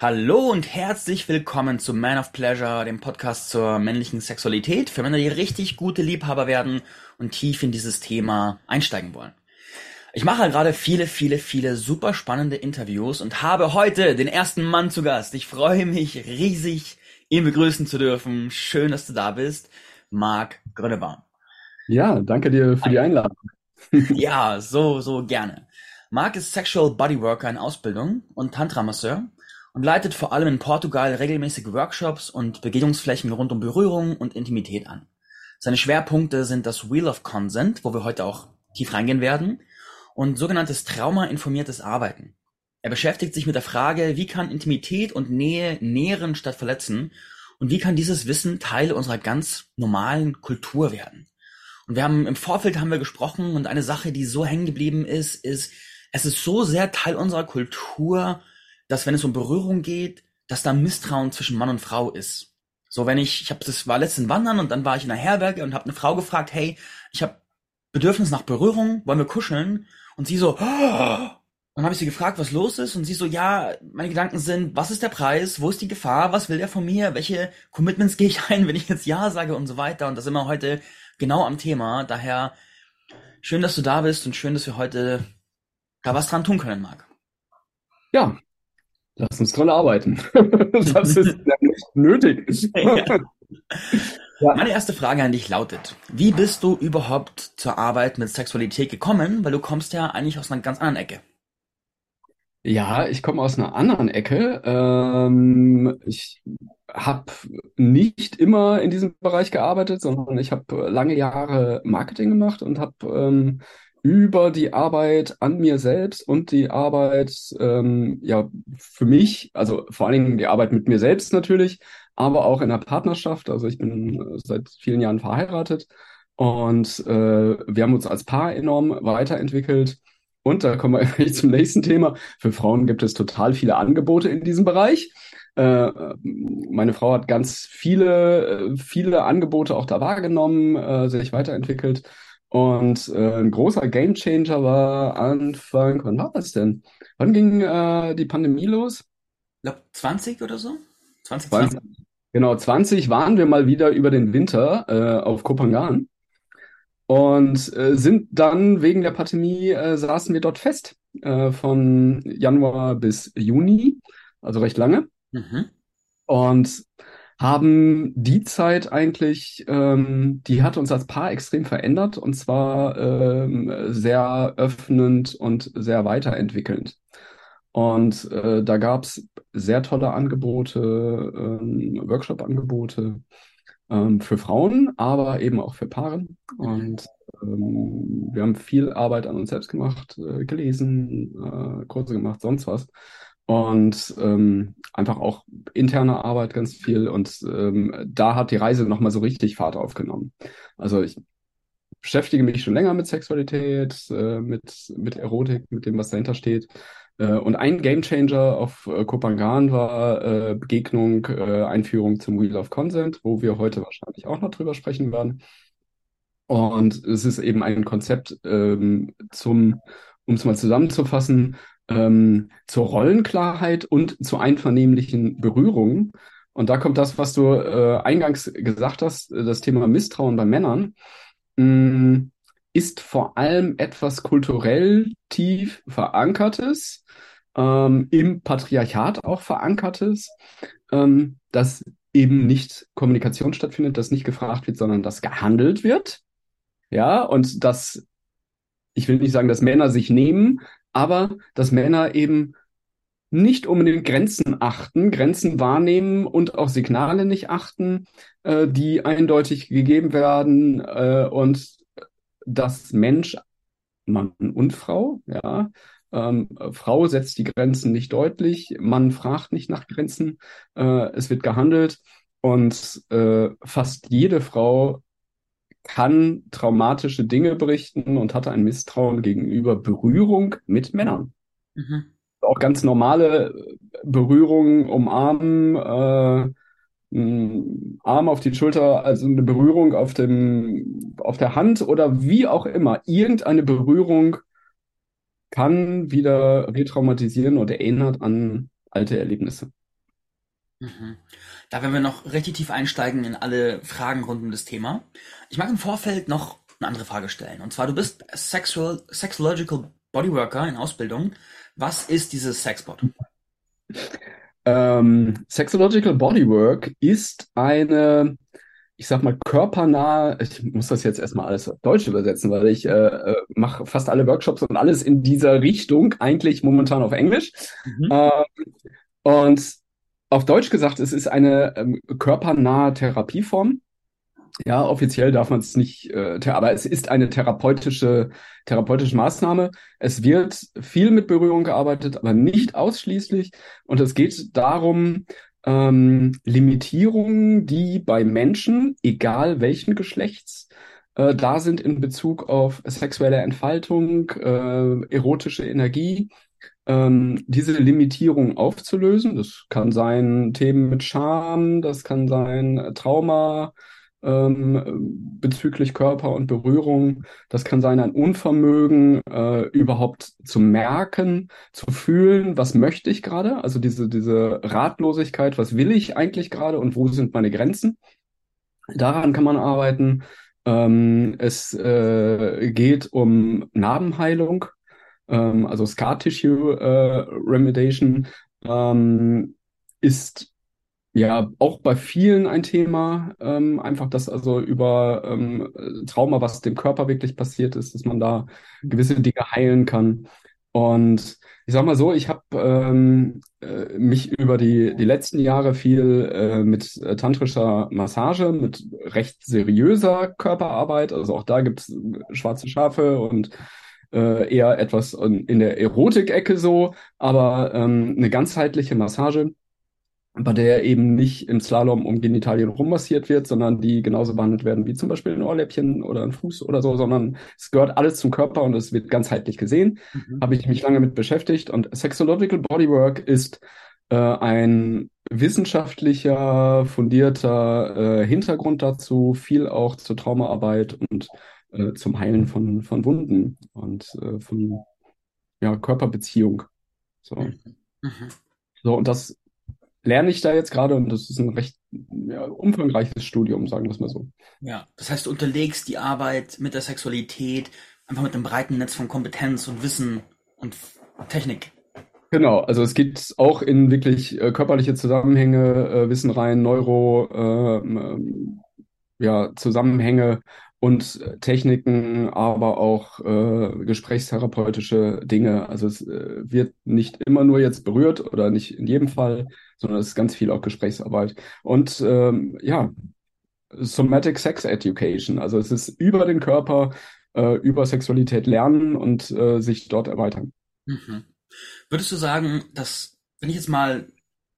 Hallo und herzlich willkommen zu Man of Pleasure, dem Podcast zur männlichen Sexualität für Männer, die richtig gute Liebhaber werden und tief in dieses Thema einsteigen wollen. Ich mache gerade viele, viele, viele super spannende Interviews und habe heute den ersten Mann zu Gast. Ich freue mich riesig, ihn begrüßen zu dürfen. Schön, dass du da bist. Marc Grönebaum. Ja, danke dir für die Einladung. ja, so, so gerne. Marc ist Sexual Bodyworker in Ausbildung und Tantra-Masseur und leitet vor allem in Portugal regelmäßig Workshops und Begegnungsflächen rund um Berührung und Intimität an. Seine Schwerpunkte sind das Wheel of Consent, wo wir heute auch tief reingehen werden, und sogenanntes traumainformiertes Arbeiten. Er beschäftigt sich mit der Frage, wie kann Intimität und Nähe nähren statt verletzen und wie kann dieses Wissen Teil unserer ganz normalen Kultur werden. Und wir haben im Vorfeld haben wir gesprochen und eine Sache, die so hängen geblieben ist, ist, es ist so sehr Teil unserer Kultur, dass wenn es um Berührung geht, dass da Misstrauen zwischen Mann und Frau ist. So, wenn ich, ich habe das war letzten Wandern und dann war ich in einer Herberge und habe eine Frau gefragt, hey, ich habe Bedürfnis nach Berührung, wollen wir kuscheln? Und sie so, oh! dann habe ich sie gefragt, was los ist und sie so, ja, meine Gedanken sind, was ist der Preis, wo ist die Gefahr, was will er von mir, welche Commitments gehe ich ein, wenn ich jetzt ja sage und so weiter und das wir heute genau am Thema. Daher schön, dass du da bist und schön, dass wir heute da was dran tun können, Marc. Ja, Lass uns dran arbeiten. das ist nötig. Ja. Ja. Meine erste Frage an dich lautet, wie bist du überhaupt zur Arbeit mit Sexualität gekommen? Weil du kommst ja eigentlich aus einer ganz anderen Ecke. Ja, ich komme aus einer anderen Ecke. Ähm, ich habe nicht immer in diesem Bereich gearbeitet, sondern ich habe lange Jahre Marketing gemacht und habe ähm, über die Arbeit an mir selbst und die Arbeit ähm, ja für mich, also vor allen Dingen die Arbeit mit mir selbst natürlich, aber auch in der Partnerschaft. Also ich bin äh, seit vielen Jahren verheiratet und äh, wir haben uns als Paar enorm weiterentwickelt. Und da kommen wir zum nächsten Thema. Für Frauen gibt es total viele Angebote in diesem Bereich. Äh, meine Frau hat ganz viele, äh, viele Angebote auch da wahrgenommen, sich weiterentwickelt. Und äh, ein großer Gamechanger war Anfang, wann war das denn? Wann ging äh, die Pandemie los? Ich glaube 20 oder so? 2020. 20, genau, 20 waren wir mal wieder über den Winter äh, auf Kopangan und äh, sind dann wegen der Pandemie äh, saßen wir dort fest äh, von Januar bis Juni, also recht lange. Mhm. Und haben die Zeit eigentlich, ähm, die hat uns als Paar extrem verändert und zwar ähm, sehr öffnend und sehr weiterentwickelnd. Und äh, da gab's sehr tolle Angebote, ähm, Workshop-Angebote ähm, für Frauen, aber eben auch für Paare. Und ähm, wir haben viel Arbeit an uns selbst gemacht, äh, gelesen, äh, Kurse gemacht, sonst was und ähm, einfach auch interne Arbeit ganz viel. Und ähm, da hat die Reise nochmal so richtig Fahrt aufgenommen. Also ich beschäftige mich schon länger mit Sexualität, äh, mit, mit Erotik, mit dem, was dahinter steht. Äh, und ein Gamechanger auf äh, Kopangan war äh, Begegnung, äh, Einführung zum Wheel of Consent, wo wir heute wahrscheinlich auch noch drüber sprechen werden. Und es ist eben ein Konzept ähm, zum, um es mal zusammenzufassen, ähm, zur Rollenklarheit und zu einvernehmlichen Berührungen. Und da kommt das, was du äh, eingangs gesagt hast, äh, das Thema Misstrauen bei Männern, mh, mm, ist vor allem etwas kulturell tief verankertes, ähm, im Patriarchat auch verankertes, ähm, dass eben nicht Kommunikation stattfindet, dass nicht gefragt wird, sondern dass gehandelt wird. Ja, und dass, ich will nicht sagen, dass Männer sich nehmen, aber dass Männer eben nicht unbedingt Grenzen achten, Grenzen wahrnehmen und auch Signale nicht achten, äh, die eindeutig gegeben werden äh, und dass Mensch, Mann und Frau, ja, ähm, Frau setzt die Grenzen nicht deutlich, Mann fragt nicht nach Grenzen, äh, es wird gehandelt und äh, fast jede Frau kann traumatische Dinge berichten und hatte ein Misstrauen gegenüber Berührung mit Männern. Mhm. Auch ganz normale Berührungen, umarmen, äh, Arm auf die Schulter, also eine Berührung auf dem, auf der Hand oder wie auch immer. Irgendeine Berührung kann wieder retraumatisieren oder erinnert an alte Erlebnisse. Mhm. Da werden wir noch richtig tief einsteigen in alle Fragen rund um das Thema. Ich mag im Vorfeld noch eine andere Frage stellen. Und zwar, du bist Sexual, Sexological Bodyworker in Ausbildung. Was ist dieses Sexbot? Ähm, Sexological Bodywork ist eine, ich sag mal, körpernahe, ich muss das jetzt erstmal alles auf Deutsch übersetzen, weil ich äh, äh mache fast alle Workshops und alles in dieser Richtung, eigentlich momentan auf Englisch. Mhm. Ähm, und auf Deutsch gesagt, es ist eine ähm, körpernahe Therapieform. Ja, offiziell darf man es nicht, äh, aber es ist eine therapeutische, therapeutische Maßnahme. Es wird viel mit Berührung gearbeitet, aber nicht ausschließlich. Und es geht darum, ähm, Limitierungen, die bei Menschen, egal welchen Geschlechts, äh, da sind in Bezug auf sexuelle Entfaltung, äh, erotische Energie, ähm, diese Limitierung aufzulösen. Das kann sein Themen mit Scham, das kann sein Trauma, ähm, bezüglich Körper und Berührung. Das kann sein ein Unvermögen, äh, überhaupt zu merken, zu fühlen, was möchte ich gerade, also diese, diese Ratlosigkeit, was will ich eigentlich gerade und wo sind meine Grenzen. Daran kann man arbeiten. Ähm, es äh, geht um Narbenheilung, ähm, also Scar Tissue äh, Remediation ähm, ist ja, auch bei vielen ein Thema, ähm, einfach das also über ähm, Trauma, was dem Körper wirklich passiert ist, dass man da gewisse Dinge heilen kann. Und ich sag mal so, ich habe ähm, äh, mich über die, die letzten Jahre viel äh, mit äh, tantrischer Massage, mit recht seriöser Körperarbeit, also auch da gibt's schwarze Schafe und äh, eher etwas in, der Erotik-Ecke so, aber ähm, eine ganzheitliche Massage bei der eben nicht im Slalom um Genitalien rummassiert wird, sondern die genauso behandelt werden wie zum Beispiel ein Ohrläppchen oder ein Fuß oder so, sondern es gehört alles zum Körper und es wird ganzheitlich gesehen. Mhm. Habe ich mich lange mit beschäftigt und Sexological Bodywork ist äh, ein wissenschaftlicher, fundierter äh, Hintergrund dazu, viel auch zur Traumaarbeit und äh, zum Heilen von, von Wunden und äh, von ja, Körperbeziehung. So. Mhm. mhm. So, und das lerne ich da jetzt gerade und das ist ein recht ja, umfangreiches Studium, sagen wir es mal so. Ja, das heißt, du unterlegst die Arbeit mit der Sexualität einfach mit einem breiten Netz von Kompetenz und Wissen und Technik. Genau, also es geht auch in wirklich äh, körperliche Zusammenhänge, äh, Wissen rein, Neuro, äh, ja, Zusammenhänge und Techniken, aber auch äh, gesprächstherapeutische Dinge. Also es äh, wird nicht immer nur jetzt berührt oder nicht in jedem Fall, sondern es ist ganz viel auch Gesprächsarbeit. Und ähm, ja, Somatic Sex Education, also es ist über den Körper, äh, über Sexualität lernen und äh, sich dort erweitern. Mhm. Würdest du sagen, dass, wenn ich jetzt mal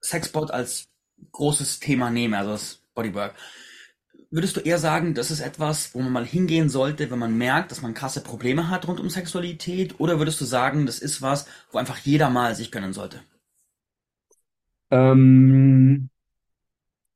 Sexbot als großes Thema nehme, also das Bodywork, würdest du eher sagen, das ist etwas, wo man mal hingehen sollte, wenn man merkt, dass man krasse Probleme hat rund um Sexualität? Oder würdest du sagen, das ist was, wo einfach jeder mal sich gönnen sollte? Ähm,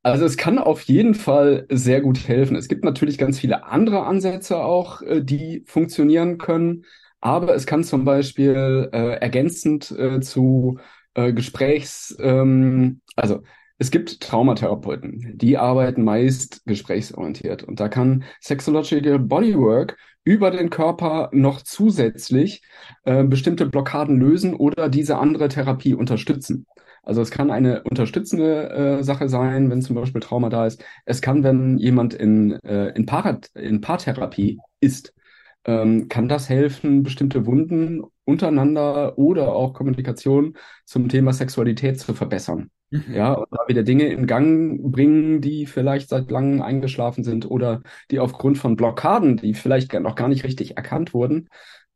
also es kann auf jeden Fall sehr gut helfen. Es gibt natürlich ganz viele andere Ansätze auch, äh, die funktionieren können. Aber es kann zum Beispiel äh, ergänzend äh, zu äh, Gesprächs, ähm, also es gibt Traumatherapeuten, die arbeiten meist gesprächsorientiert und da kann Sexological Bodywork über den Körper noch zusätzlich äh, bestimmte Blockaden lösen oder diese andere Therapie unterstützen. Also es kann eine unterstützende äh, Sache sein, wenn zum Beispiel Trauma da ist. Es kann, wenn jemand in, äh, in, Parat in Paartherapie ist, ähm, kann das helfen, bestimmte Wunden untereinander oder auch Kommunikation zum Thema Sexualität zu verbessern. Ja, und da wieder Dinge in Gang bringen, die vielleicht seit langem eingeschlafen sind oder die aufgrund von Blockaden, die vielleicht noch gar nicht richtig erkannt wurden,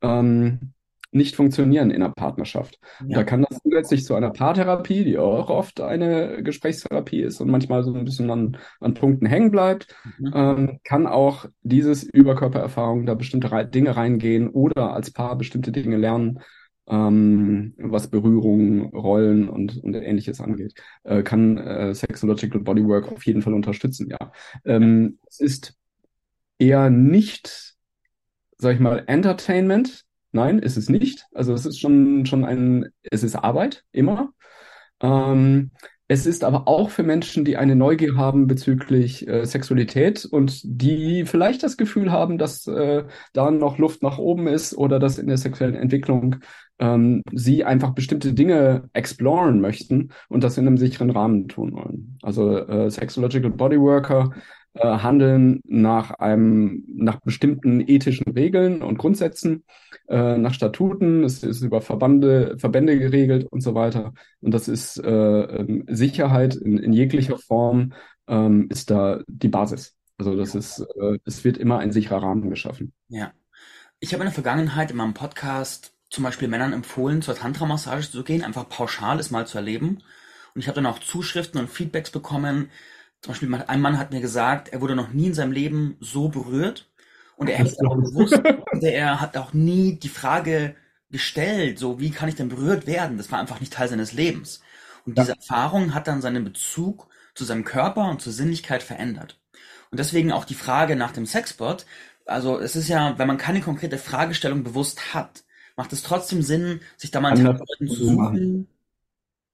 ähm, nicht funktionieren in einer Partnerschaft. Ja. Da kann das zusätzlich zu einer Paartherapie, die auch oft eine Gesprächstherapie ist und manchmal so ein bisschen an, an Punkten hängen bleibt, mhm. ähm, kann auch dieses Überkörpererfahrung da bestimmte Dinge reingehen oder als Paar bestimmte Dinge lernen, ähm, was Berührung, Rollen und, und ähnliches angeht, äh, kann äh, Sexological Bodywork auf jeden Fall unterstützen, ja. Ähm, es ist eher nicht, sag ich mal, Entertainment, Nein, ist es nicht. Also es ist schon, schon ein, es ist Arbeit, immer. Ähm, Es ist aber auch für Menschen, die eine Neugier haben bezüglich äh, Sexualität und die vielleicht das Gefühl haben, dass äh, da noch Luft nach oben ist oder dass in der sexuellen Entwicklung ähm, sie einfach bestimmte Dinge exploren möchten und das in einem sicheren Rahmen tun wollen. Also äh, Sexological Bodyworker äh, handeln nach einem, nach bestimmten ethischen Regeln und Grundsätzen, äh, nach Statuten, es ist über Verbande, Verbände geregelt und so weiter. Und das ist äh, ähm, Sicherheit in, in jeglicher Form ähm, ist da die Basis. Also das ist, äh, es wird immer ein sicherer Rahmen geschaffen. Ja. Ich habe in der Vergangenheit in meinem Podcast zum Beispiel Männern empfohlen, zur Tantra-Massage zu gehen, einfach pauschal es mal zu erleben. Und ich habe dann auch Zuschriften und Feedbacks bekommen. Zum Beispiel ein Mann hat mir gesagt, er wurde noch nie in seinem Leben so berührt. Und er hätte auch gewusst, und er hat auch nie die Frage gestellt, so wie kann ich denn berührt werden? Das war einfach nicht Teil seines Lebens. Und diese Erfahrung hat dann seinen Bezug zu seinem Körper und zur Sinnlichkeit verändert. Und deswegen auch die Frage nach dem Sexbot. Also es ist ja, wenn man keine konkrete Fragestellung bewusst hat, macht es trotzdem Sinn, sich da mal einen Therapeuten zu suchen?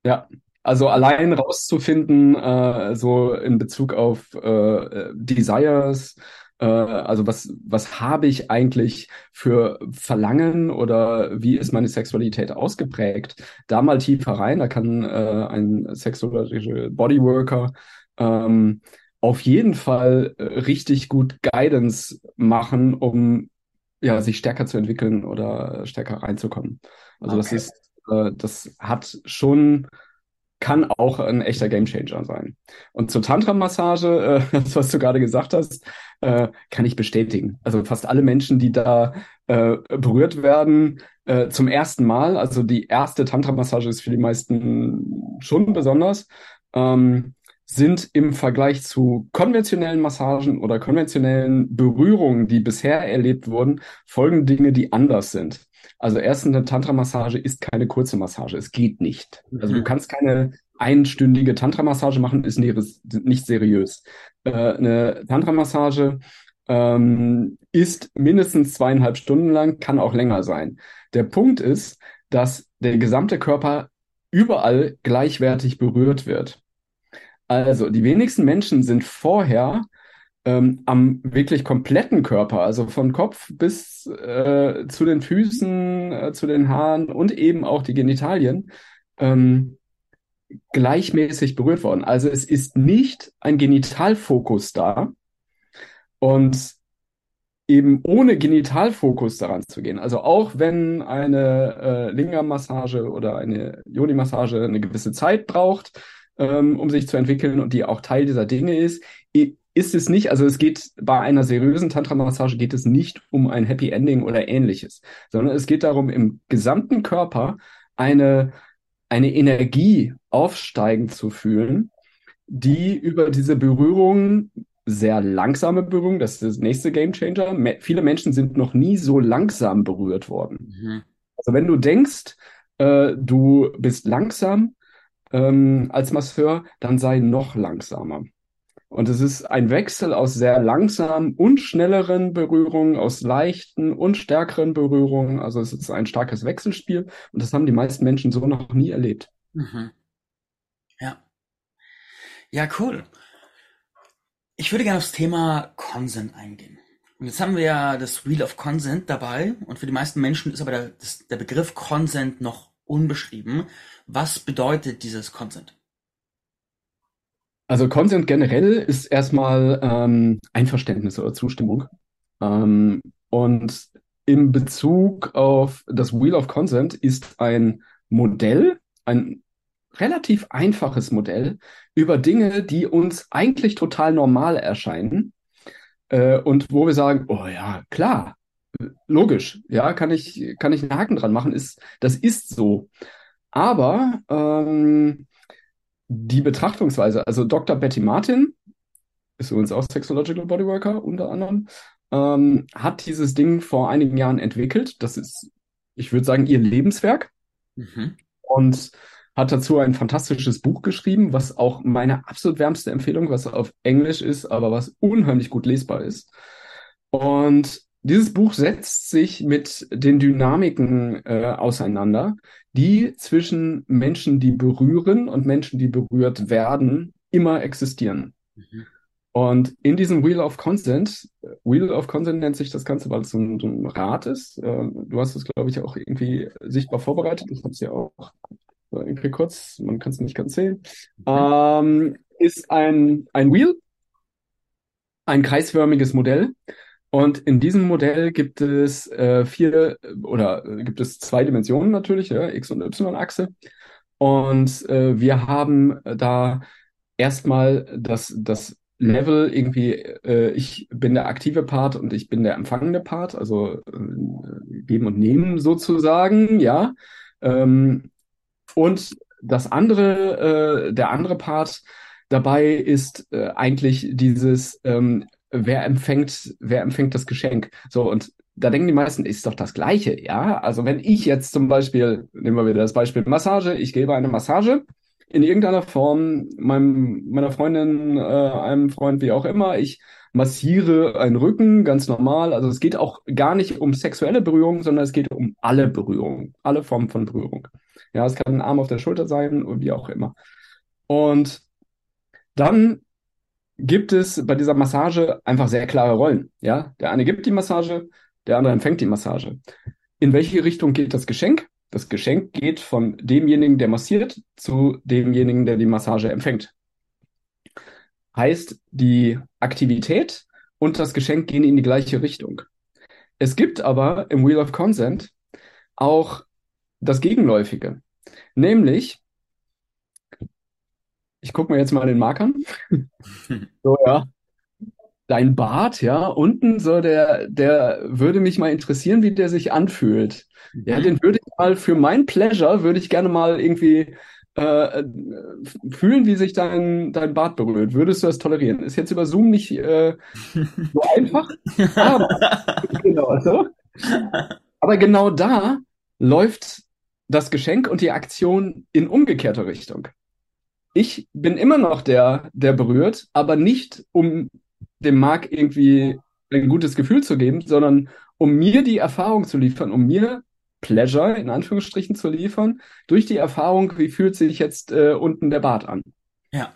Ja, also allein rauszufinden, äh, so in Bezug auf äh, Desires, äh, also was, was habe ich eigentlich für Verlangen oder wie ist meine Sexualität ausgeprägt? Da mal tiefer rein, da kann äh, ein sexualischer Bodyworker ähm, auf jeden Fall äh, richtig gut Guidance machen, um ja, sich stärker zu entwickeln oder stärker reinzukommen. Also okay. das ist, äh, das hat schon, kann auch ein echter Gamechanger sein. Und zur Tantra-Massage, äh, das, was du gerade gesagt hast, äh, kann ich bestätigen. Also fast alle Menschen, die da äh, berührt werden, äh, zum ersten Mal, also die erste Tantra-Massage ist für die meisten schon besonders, ähm, sind im Vergleich zu konventionellen Massagen oder konventionellen Berührungen, die bisher erlebt wurden, folgende Dinge, die anders sind. Also erstens, eine Tantra-Massage ist keine kurze Massage. Es geht nicht. Also du mhm. kannst keine einstündige Tantra-Massage machen, ist nicht seriös. Äh, eine Tantra-Massage ähm, ist mindestens zweieinhalb Stunden lang, kann auch länger sein. Der Punkt ist, dass der gesamte Körper überall gleichwertig berührt wird. Also, die wenigsten Menschen sind vorher ähm, am wirklich kompletten Körper, also von Kopf bis äh, zu den Füßen, äh, zu den Haaren und eben auch die Genitalien, ähm, gleichmäßig berührt worden. Also es ist nicht ein Genitalfokus da und eben ohne Genitalfokus daran zu gehen. Also auch wenn eine äh, Linga-Massage oder eine Yoni-Massage eine gewisse Zeit braucht, ähm, um sich zu entwickeln und die auch Teil dieser Dinge ist, ist es nicht, also es geht bei einer seriösen Tantra-Massage geht es nicht um ein Happy Ending oder ähnliches, sondern es geht darum, im gesamten Körper eine, eine Energie aufsteigen zu fühlen, die über diese Berührung sehr langsame Berührung, das ist das nächste Game Changer. Me viele Menschen sind noch nie so langsam berührt worden. Mhm. Also wenn du denkst, äh, du bist langsam, ähm, als Masseur, dann sei noch langsamer. Und es ist ein Wechsel aus sehr langsamen und schnelleren Berührungen, aus leichten und stärkeren Berührungen. Also es ist ein starkes Wechselspiel und das haben die meisten Menschen so noch nie erlebt. Mhm. Ja. Ja, cool. Ich würde gerne aufs Thema Consent eingehen. Und jetzt haben wir ja das Wheel of Consent dabei und für die meisten Menschen ist aber der, das, der Begriff Consent noch unbeschrieben. Was bedeutet dieses Consent? Also Consent generell ist erstmal ähm, Einverständnis oder Zustimmung. Ähm, und in Bezug auf das Wheel of Consent ist ein Modell, ein relativ einfaches Modell über Dinge, die uns eigentlich total normal erscheinen äh, und wo wir sagen, oh ja, klar, logisch, ja, kann ich, kann ich einen Haken dran machen, ist, das ist so. Aber ähm, die Betrachtungsweise, also Dr. Betty Martin, ist übrigens auch Sexological Bodyworker unter anderem, ähm, hat dieses Ding vor einigen Jahren entwickelt. Das ist, ich würde sagen, ihr Lebenswerk. Mhm. Und hat dazu ein fantastisches Buch geschrieben, was auch meine absolut wärmste Empfehlung, was auf Englisch ist, aber was unheimlich gut lesbar ist. Und dieses Buch setzt sich mit den Dynamiken äh, auseinander, die zwischen Menschen, die berühren und Menschen, die berührt werden, immer existieren. Mhm. Und in diesem Wheel of Consent, Wheel of Consent nennt sich das Ganze, weil es so ein, so ein Rad ist. Äh, du hast es, glaube ich, auch irgendwie sichtbar vorbereitet. Ich habe es ja auch irgendwie kurz, man kann es nicht ganz sehen. Mhm. Ähm, ist ein, ein Wheel, ein kreisförmiges Modell. Und in diesem Modell gibt es äh, vier oder äh, gibt es zwei Dimensionen natürlich, ja, X- und Y-Achse. Und äh, wir haben da erstmal das, das Level irgendwie, äh, ich bin der aktive Part und ich bin der empfangende Part, also äh, geben und nehmen sozusagen, ja. Ähm, und das andere, äh, der andere Part dabei ist äh, eigentlich dieses, ähm, wer empfängt, wer empfängt das Geschenk? So, und da denken die meisten, ist doch das Gleiche, ja. Also wenn ich jetzt zum Beispiel, nehmen wir wieder das Beispiel Massage, ich gebe eine Massage, in irgendeiner Form meinem, meiner Freundin, äh, einem Freund, wie auch immer. Ich massiere einen Rücken, ganz normal. Also es geht auch gar nicht um sexuelle Berührung, sondern es geht um alle Berührungen, alle Formen von Berührung. Ja, es kann ein Arm auf der Schulter sein wie auch immer. Und dann gibt es bei dieser Massage einfach sehr klare Rollen. Ja, der eine gibt die Massage, der andere empfängt die Massage. In welche Richtung geht das Geschenk? Das Geschenk geht von demjenigen, der massiert, zu demjenigen, der die Massage empfängt. Heißt, die Aktivität und das Geschenk gehen in die gleiche Richtung. Es gibt aber im Wheel of Consent auch das Gegenläufige. Nämlich, ich gucke mir jetzt mal den Markern. so, ja dein Bart, ja, unten so der, der würde mich mal interessieren, wie der sich anfühlt. Mhm. Ja, den würde ich mal für mein Pleasure, würde ich gerne mal irgendwie äh, fühlen, wie sich dein, dein Bart berührt. Würdest du das tolerieren? Ist jetzt über Zoom nicht äh, so einfach, aber genau, so. aber genau da läuft das Geschenk und die Aktion in umgekehrter Richtung. Ich bin immer noch der, der berührt, aber nicht um dem Marc irgendwie ein gutes Gefühl zu geben, sondern um mir die Erfahrung zu liefern, um mir Pleasure in Anführungsstrichen zu liefern, durch die Erfahrung, wie fühlt sich jetzt äh, unten der Bart an. Ja.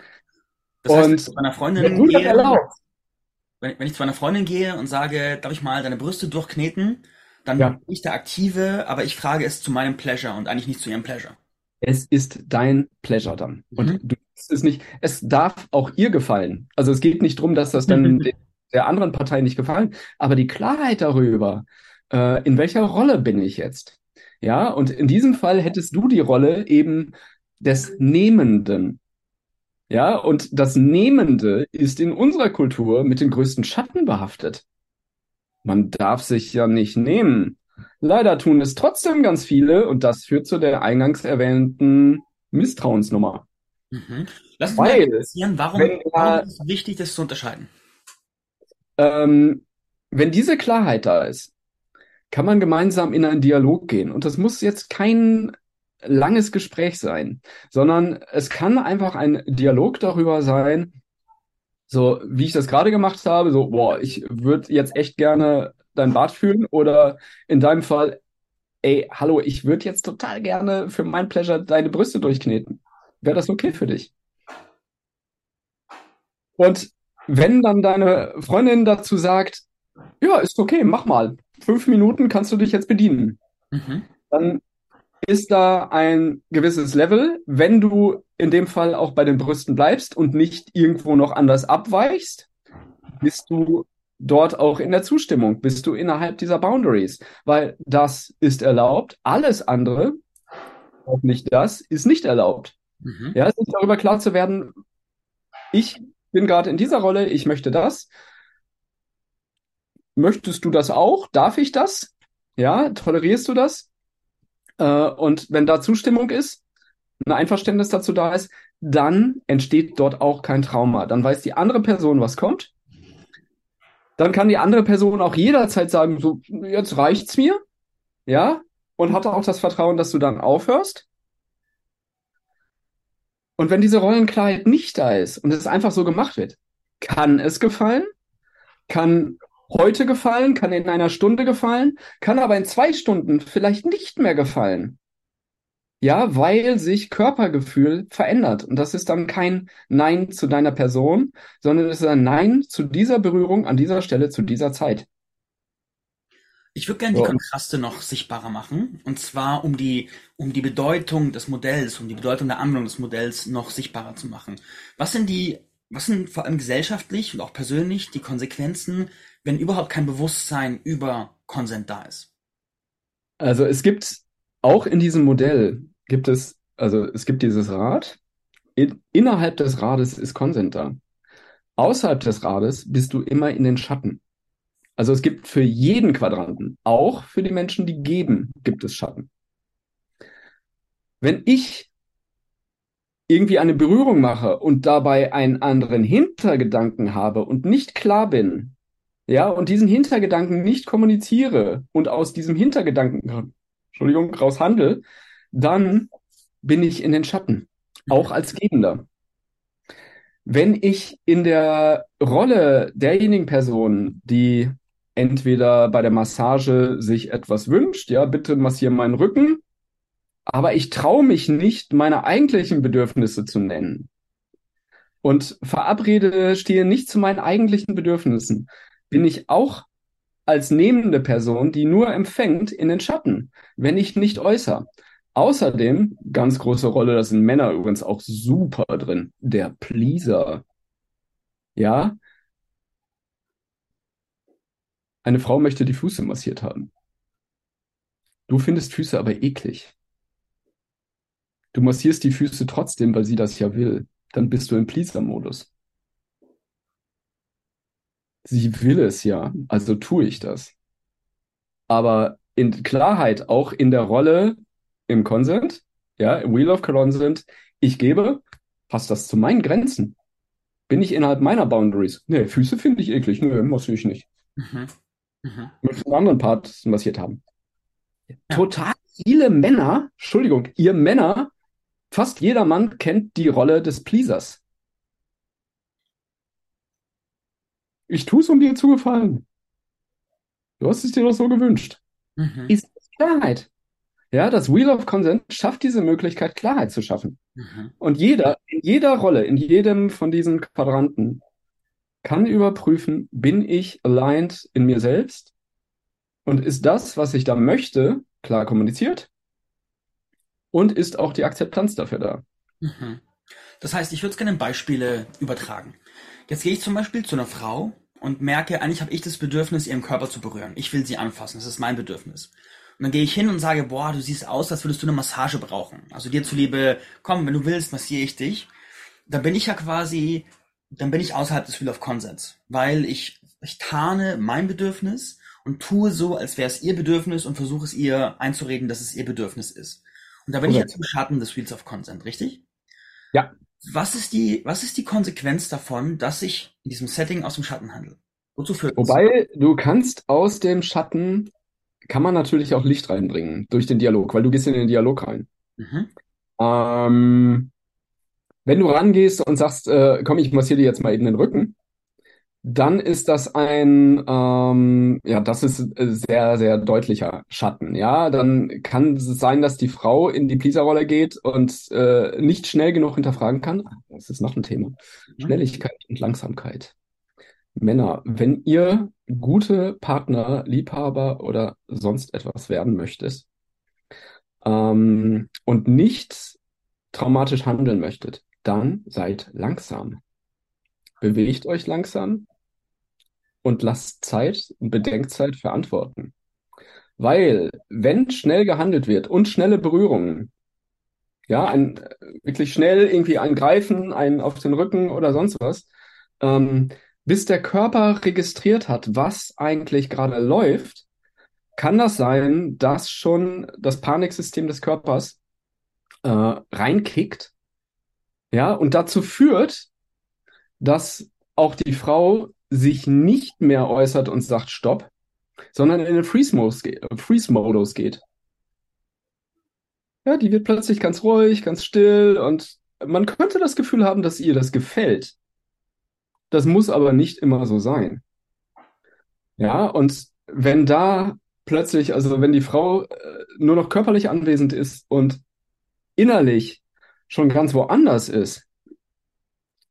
Das heißt, wenn ich zu meiner Freundin gehe, wenn, wenn, ich zu meiner Freundin gehe und sage, darf ich mal deine Brüste durchkneten, dann ja. bin ich der Aktive, aber ich frage es zu meinem Pleasure und eigentlich nicht zu ihrem Pleasure. Es ist dein Pleasure dann. Mhm. Und du es ist nicht, es darf auch ihr gefallen. Also es geht nicht darum, dass das dann mhm. der anderen Partei nicht gefallen, aber die Klarheit darüber, äh, in welcher Rolle bin ich jetzt? Ja, und in diesem Fall hättest du die Rolle eben des Nehmenden. Ja, und das Nehmende ist in unserer Kultur mit den größten Schatten behaftet. Man darf sich ja nicht nehmen. Leider tun es trotzdem ganz viele und das führt zu der eingangs erwähnten Misstrauensnummer. Mhm. Lass uns mal interessieren, warum, wenn, warum ist es wichtig, das zu unterscheiden? Ähm, wenn diese Klarheit da ist, kann man gemeinsam in einen Dialog gehen. Und das muss jetzt kein langes Gespräch sein, sondern es kann einfach ein Dialog darüber sein, so wie ich das gerade gemacht habe, so, boah, ich würde jetzt echt gerne dein Bart fühlen oder in deinem Fall, ey, hallo, ich würde jetzt total gerne für mein Pleasure deine Brüste durchkneten. Wäre das okay für dich? Und wenn dann deine Freundin dazu sagt, ja, ist okay, mach mal. Fünf Minuten kannst du dich jetzt bedienen. Mhm. Dann ist da ein gewisses Level, wenn du in dem Fall auch bei den Brüsten bleibst und nicht irgendwo noch anders abweichst, bist du dort auch in der Zustimmung, bist du innerhalb dieser Boundaries, weil das ist erlaubt, alles andere, auch nicht das, ist nicht erlaubt. Mhm. Ja, sich darüber klar zu werden, ich bin gerade in dieser Rolle, ich möchte das. Möchtest du das auch? Darf ich das? Ja, tolerierst du das? Äh, und wenn da Zustimmung ist, ein Einverständnis dazu da ist, dann entsteht dort auch kein Trauma. Dann weiß die andere Person, was kommt. Dann kann die andere Person auch jederzeit sagen, so, jetzt reicht's mir. Ja, und hat auch das Vertrauen, dass du dann aufhörst. Und wenn diese Rollenklarheit nicht da ist und es einfach so gemacht wird, kann es gefallen, kann heute gefallen, kann in einer Stunde gefallen, kann aber in zwei Stunden vielleicht nicht mehr gefallen. Ja, weil sich Körpergefühl verändert. Und das ist dann kein Nein zu deiner Person, sondern es ist ein Nein zu dieser Berührung an dieser Stelle zu dieser Zeit. Ich würde gerne die Kontraste noch sichtbarer machen. Und zwar, um die, um die Bedeutung des Modells, um die Bedeutung der Anwendung des Modells noch sichtbarer zu machen. Was sind die, was sind vor allem gesellschaftlich und auch persönlich die Konsequenzen, wenn überhaupt kein Bewusstsein über Consent da ist? Also es gibt auch in diesem Modell gibt es, also es gibt dieses Rad. In, innerhalb des Rades ist Consent da. Außerhalb des Rades bist du immer in den Schatten. Also es gibt für jeden Quadranten, auch für die Menschen, die geben, gibt es Schatten. Wenn ich irgendwie eine Berührung mache und dabei einen anderen Hintergedanken habe und nicht klar bin, ja, und diesen Hintergedanken nicht kommuniziere und aus diesem Hintergedanken, Entschuldigung, raus handel, dann bin ich in den Schatten, auch als Gebender. Wenn ich in der Rolle derjenigen Person, die entweder bei der Massage sich etwas wünscht, ja, bitte massiere meinen Rücken, aber ich traue mich nicht, meine eigentlichen Bedürfnisse zu nennen. Und verabrede stehe nicht zu meinen eigentlichen Bedürfnissen, bin ich auch als nehmende Person, die nur empfängt, in den Schatten, wenn ich nicht äußere. Außerdem, ganz große Rolle, das sind Männer übrigens auch super drin, der Pleaser. Ja, eine Frau möchte die Füße massiert haben. Du findest Füße aber eklig. Du massierst die Füße trotzdem, weil sie das ja will. Dann bist du im Pleaser-Modus. Sie will es ja, also tue ich das. Aber in Klarheit auch in der Rolle im Consent, ja, im Wheel of Consent, ich gebe, passt das zu meinen Grenzen? Bin ich innerhalb meiner Boundaries? Nee, Füße finde ich eklig. Nö, muss ich nicht. Mhm. Mhm. Möchte einen anderen Part massiert haben. Ja. Total viele Männer, Entschuldigung, ihr Männer, fast jeder Mann kennt die Rolle des Pleasers. Ich tue es, um dir zu gefallen. Du hast es dir doch so gewünscht. Mhm. Ist Klarheit. Ja, das Wheel of Consent schafft diese Möglichkeit, Klarheit zu schaffen. Mhm. Und jeder, in jeder Rolle, in jedem von diesen Quadranten kann überprüfen, bin ich aligned in mir selbst? Und ist das, was ich da möchte, klar kommuniziert? Und ist auch die Akzeptanz dafür da? Mhm. Das heißt, ich würde es gerne in Beispiele übertragen. Jetzt gehe ich zum Beispiel zu einer Frau und merke, eigentlich habe ich das Bedürfnis, ihren Körper zu berühren. Ich will sie anfassen. Das ist mein Bedürfnis. Und dann gehe ich hin und sage, boah, du siehst aus, als würdest du eine Massage brauchen. Also dir zuliebe, komm, wenn du willst, massiere ich dich. Da bin ich ja quasi dann bin ich außerhalb des Wheel of Consents, weil ich, ich tarne mein Bedürfnis und tue so, als wäre es ihr Bedürfnis und versuche es ihr einzureden, dass es ihr Bedürfnis ist. Und da bin okay. ich jetzt im Schatten des Wheels of Consent, richtig? Ja. Was ist die, was ist die Konsequenz davon, dass ich in diesem Setting aus dem Schatten handle? Wozu führt das? Wobei, du kannst aus dem Schatten, kann man natürlich auch Licht reinbringen durch den Dialog, weil du gehst in den Dialog rein. Mhm. Ähm, wenn du rangehst und sagst, äh, komm, ich massiere dir jetzt mal eben den Rücken, dann ist das ein, ähm, ja, das ist sehr, sehr deutlicher Schatten. Ja, dann kann es sein, dass die Frau in die Pleaser-Rolle geht und äh, nicht schnell genug hinterfragen kann. Das ist noch ein Thema. Mhm. Schnelligkeit und Langsamkeit. Männer, wenn ihr gute Partner, Liebhaber oder sonst etwas werden möchtet ähm, und nicht traumatisch handeln möchtet, dann seid langsam. Bewegt euch langsam und lasst Zeit und Bedenkzeit verantworten. Weil, wenn schnell gehandelt wird und schnelle Berührungen, ja, ein, wirklich schnell irgendwie ein Greifen, ein auf den Rücken oder sonst was, ähm, bis der Körper registriert hat, was eigentlich gerade läuft, kann das sein, dass schon das Paniksystem des Körpers äh, reinkickt ja, und dazu führt, dass auch die Frau sich nicht mehr äußert und sagt Stopp, sondern in den Freeze-Modus geht, Freeze geht. Ja, die wird plötzlich ganz ruhig, ganz still und man könnte das Gefühl haben, dass ihr das gefällt. Das muss aber nicht immer so sein. Ja, und wenn da plötzlich, also wenn die Frau äh, nur noch körperlich anwesend ist und innerlich schon ganz woanders ist,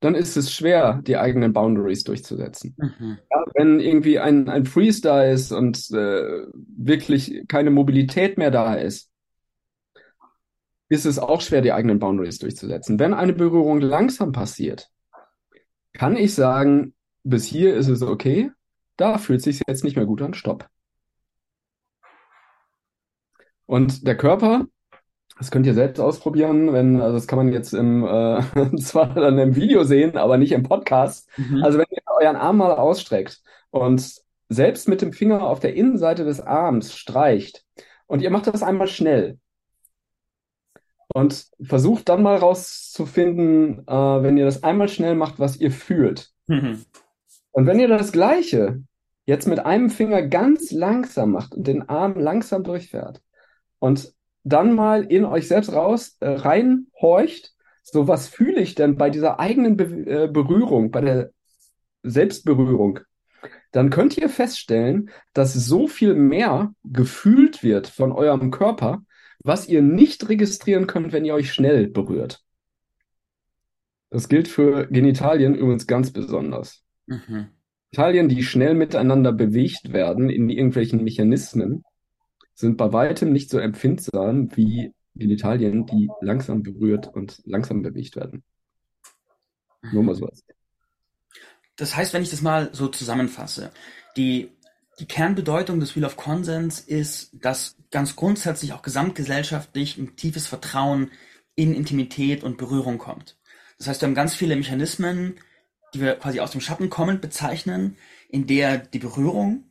dann ist es schwer, die eigenen Boundaries durchzusetzen. Mhm. Ja, wenn irgendwie ein, ein Freeze da ist und äh, wirklich keine Mobilität mehr da ist, ist es auch schwer, die eigenen Boundaries durchzusetzen. Wenn eine Berührung langsam passiert, kann ich sagen, bis hier ist es okay, da fühlt es sich jetzt nicht mehr gut an, stopp. Und der Körper, das könnt ihr selbst ausprobieren, wenn, also das kann man jetzt im, äh, zwar dann im Video sehen, aber nicht im Podcast. Mhm. Also wenn ihr euren Arm mal ausstreckt und selbst mit dem Finger auf der Innenseite des Arms streicht und ihr macht das einmal schnell, und versucht dann mal rauszufinden, äh, wenn ihr das einmal schnell macht, was ihr fühlt. Mhm. Und wenn ihr das Gleiche jetzt mit einem Finger ganz langsam macht und den Arm langsam durchfährt und dann mal in euch selbst raus äh, reinhorcht, so was fühle ich denn bei dieser eigenen Be äh, Berührung, bei der Selbstberührung, dann könnt ihr feststellen, dass so viel mehr gefühlt wird von eurem Körper, was ihr nicht registrieren könnt, wenn ihr euch schnell berührt. Das gilt für Genitalien übrigens ganz besonders. Mhm. Genitalien, die schnell miteinander bewegt werden in irgendwelchen Mechanismen, sind bei weitem nicht so empfindsam wie Genitalien, die langsam berührt und langsam bewegt werden. Nur mal so was. Das heißt, wenn ich das mal so zusammenfasse, die die Kernbedeutung des Wheel of Consens ist, dass ganz grundsätzlich auch gesamtgesellschaftlich ein tiefes Vertrauen in Intimität und Berührung kommt. Das heißt, wir haben ganz viele Mechanismen, die wir quasi aus dem Schatten kommend bezeichnen, in der die Berührung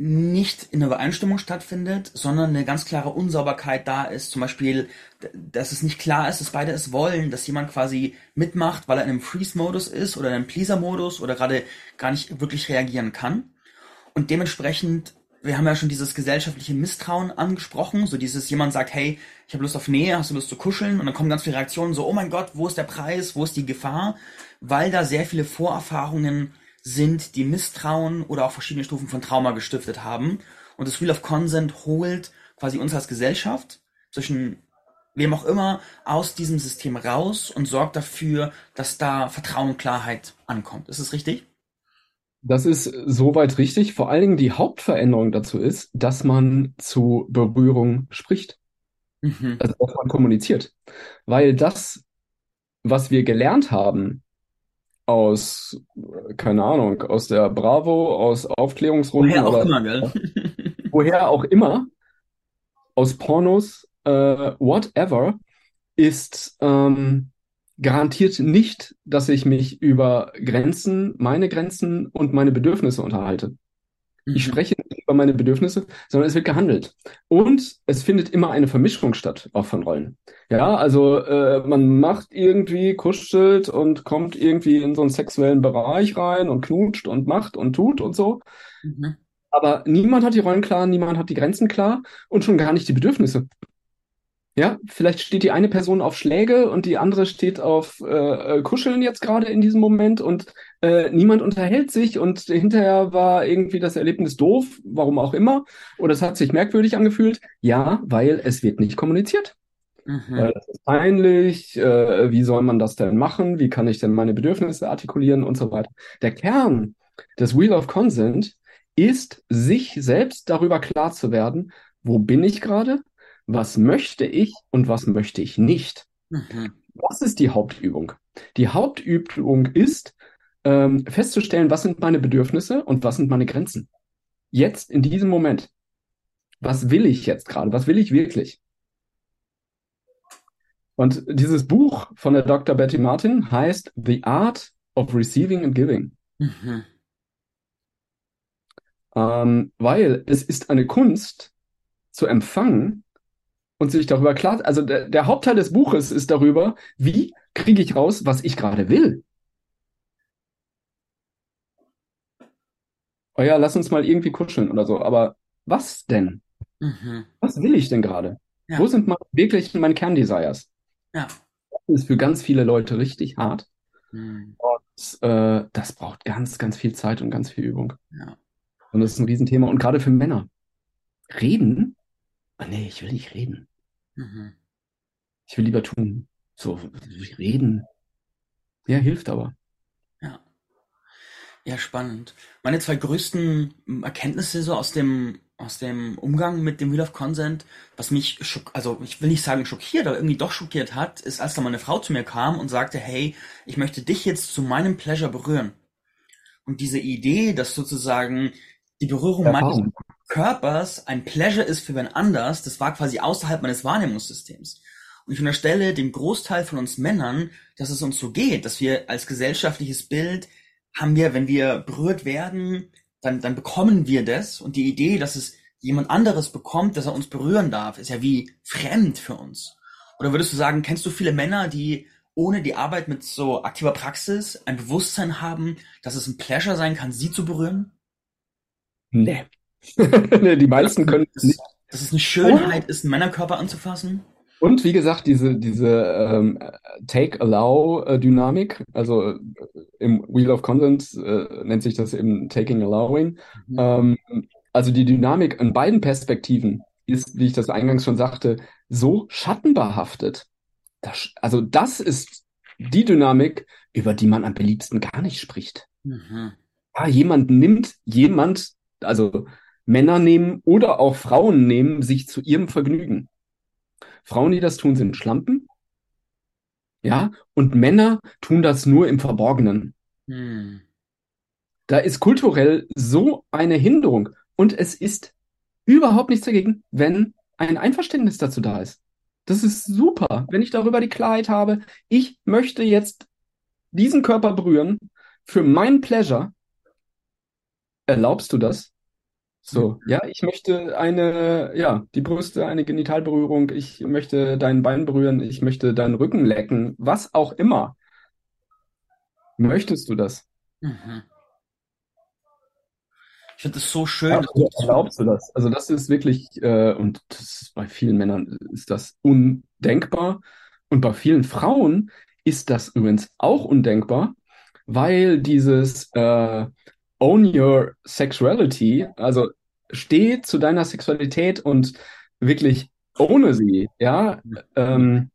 nicht in der Übereinstimmung stattfindet, sondern eine ganz klare Unsauberkeit da ist. Zum Beispiel, dass es nicht klar ist, dass beide es wollen, dass jemand quasi mitmacht, weil er in einem Freeze-Modus ist oder in einem Pleaser-Modus oder gerade gar nicht wirklich reagieren kann. Und dementsprechend, wir haben ja schon dieses gesellschaftliche Misstrauen angesprochen, so dieses jemand sagt, hey, ich habe Lust auf Nähe, hast du Lust zu kuscheln? Und dann kommen ganz viele Reaktionen so, oh mein Gott, wo ist der Preis, wo ist die Gefahr? Weil da sehr viele Vorerfahrungen sind, die Misstrauen oder auch verschiedene Stufen von Trauma gestiftet haben. Und das Wheel of Consent holt quasi uns als Gesellschaft zwischen wem auch immer aus diesem System raus und sorgt dafür, dass da Vertrauen und Klarheit ankommt. Ist es richtig? Das ist soweit richtig. Vor allen Dingen die Hauptveränderung dazu ist, dass man zu Berührung spricht. Mhm. Also dass man kommuniziert. Weil das, was wir gelernt haben aus, keine Ahnung, aus der Bravo, aus Aufklärungsrunden woher auch immer, gell? woher auch immer, aus Pornos, äh, whatever, ist ähm, garantiert nicht, dass ich mich über Grenzen, meine Grenzen und meine Bedürfnisse unterhalte. Mhm. Ich spreche nicht über meine Bedürfnisse, sondern es wird gehandelt. Und es findet immer eine Vermischung statt, auch von Rollen. Ja, also äh, man macht irgendwie, kuschelt und kommt irgendwie in so einen sexuellen Bereich rein und knutscht und macht und tut und so. Mhm. Aber niemand hat die Rollen klar, niemand hat die Grenzen klar und schon gar nicht die Bedürfnisse. Ja, vielleicht steht die eine Person auf Schläge und die andere steht auf äh, äh, Kuscheln jetzt gerade in diesem Moment und äh, niemand unterhält sich und hinterher war irgendwie das Erlebnis doof, warum auch immer, oder es hat sich merkwürdig angefühlt. Ja, weil es wird nicht kommuniziert. Mhm. Äh, das ist peinlich, äh, wie soll man das denn machen, wie kann ich denn meine Bedürfnisse artikulieren und so weiter. Der Kern des Wheel of Consent ist, sich selbst darüber klar zu werden, wo bin ich gerade, was möchte ich und was möchte ich nicht. Mhm. Das ist die Hauptübung. Die Hauptübung ist, ähm, festzustellen, was sind meine Bedürfnisse und was sind meine Grenzen. Jetzt, in diesem Moment. Was will ich jetzt gerade? Was will ich wirklich? Und dieses Buch von der Dr. Betty Martin heißt The Art of Receiving and Giving. Mhm. Ähm, weil es ist eine Kunst zu empfangen und sich darüber klar, also der, der Hauptteil des Buches ist darüber, wie kriege ich raus, was ich gerade will. Oh ja, lass uns mal irgendwie kuscheln oder so, aber was denn? Mhm. Was will ich denn gerade? Ja. Wo sind meine, wirklich meine Kerndesires? Ja. Das ist für ganz viele Leute richtig hart. Mhm. Und äh, das braucht ganz, ganz viel Zeit und ganz viel Übung. Ja. Und das ist ein Riesenthema. Und gerade für Männer. Reden? Ah, nee, ich will nicht reden. Mhm. Ich will lieber tun. So, reden. Ja, hilft aber. Ja. Ja, spannend. Meine zwei größten Erkenntnisse so aus dem, aus dem Umgang mit dem Wheel of Consent, was mich, schock, also ich will nicht sagen schockiert, aber irgendwie doch schockiert hat, ist, als da meine Frau zu mir kam und sagte, hey, ich möchte dich jetzt zu meinem Pleasure berühren. Und diese Idee, dass sozusagen die Berührung meines Körpers ein Pleasure ist für wen anders, das war quasi außerhalb meines Wahrnehmungssystems. Und ich unterstelle dem Großteil von uns Männern, dass es uns so geht, dass wir als gesellschaftliches Bild haben wir, wenn wir berührt werden, dann, dann bekommen wir das. Und die Idee, dass es jemand anderes bekommt, dass er uns berühren darf, ist ja wie fremd für uns. Oder würdest du sagen, kennst du viele Männer, die ohne die Arbeit mit so aktiver Praxis ein Bewusstsein haben, dass es ein Pleasure sein kann, sie zu berühren? Nee. die meisten können das, nicht. Dass es eine Schönheit oh. ist, einen Männerkörper anzufassen? Und wie gesagt, diese, diese ähm, Take-Allow-Dynamik, also äh, im Wheel of Consent äh, nennt sich das eben Taking Allowing. Mhm. Ähm, also die Dynamik in beiden Perspektiven ist, wie ich das eingangs schon sagte, so schattenbehaftet. Das, also das ist die Dynamik, über die man am beliebsten gar nicht spricht. Mhm. Ja, jemand nimmt, jemand, also Männer nehmen oder auch Frauen nehmen sich zu ihrem Vergnügen. Frauen, die das tun, sind Schlampen. Ja, und Männer tun das nur im Verborgenen. Hm. Da ist kulturell so eine Hinderung. Und es ist überhaupt nichts dagegen, wenn ein Einverständnis dazu da ist. Das ist super, wenn ich darüber die Klarheit habe, ich möchte jetzt diesen Körper berühren für mein Pleasure. Erlaubst du das? So, ja, ich möchte eine, ja, die Brüste, eine Genitalberührung, ich möchte dein Bein berühren, ich möchte deinen Rücken lecken, was auch immer. Möchtest du das? Mhm. Ich finde es so schön. Ja, du erlaubst du das? Also das ist wirklich, äh, und ist, bei vielen Männern ist das undenkbar. Und bei vielen Frauen ist das übrigens auch undenkbar, weil dieses äh, Own Your Sexuality, also steh zu deiner Sexualität und wirklich ohne sie, ja, ähm,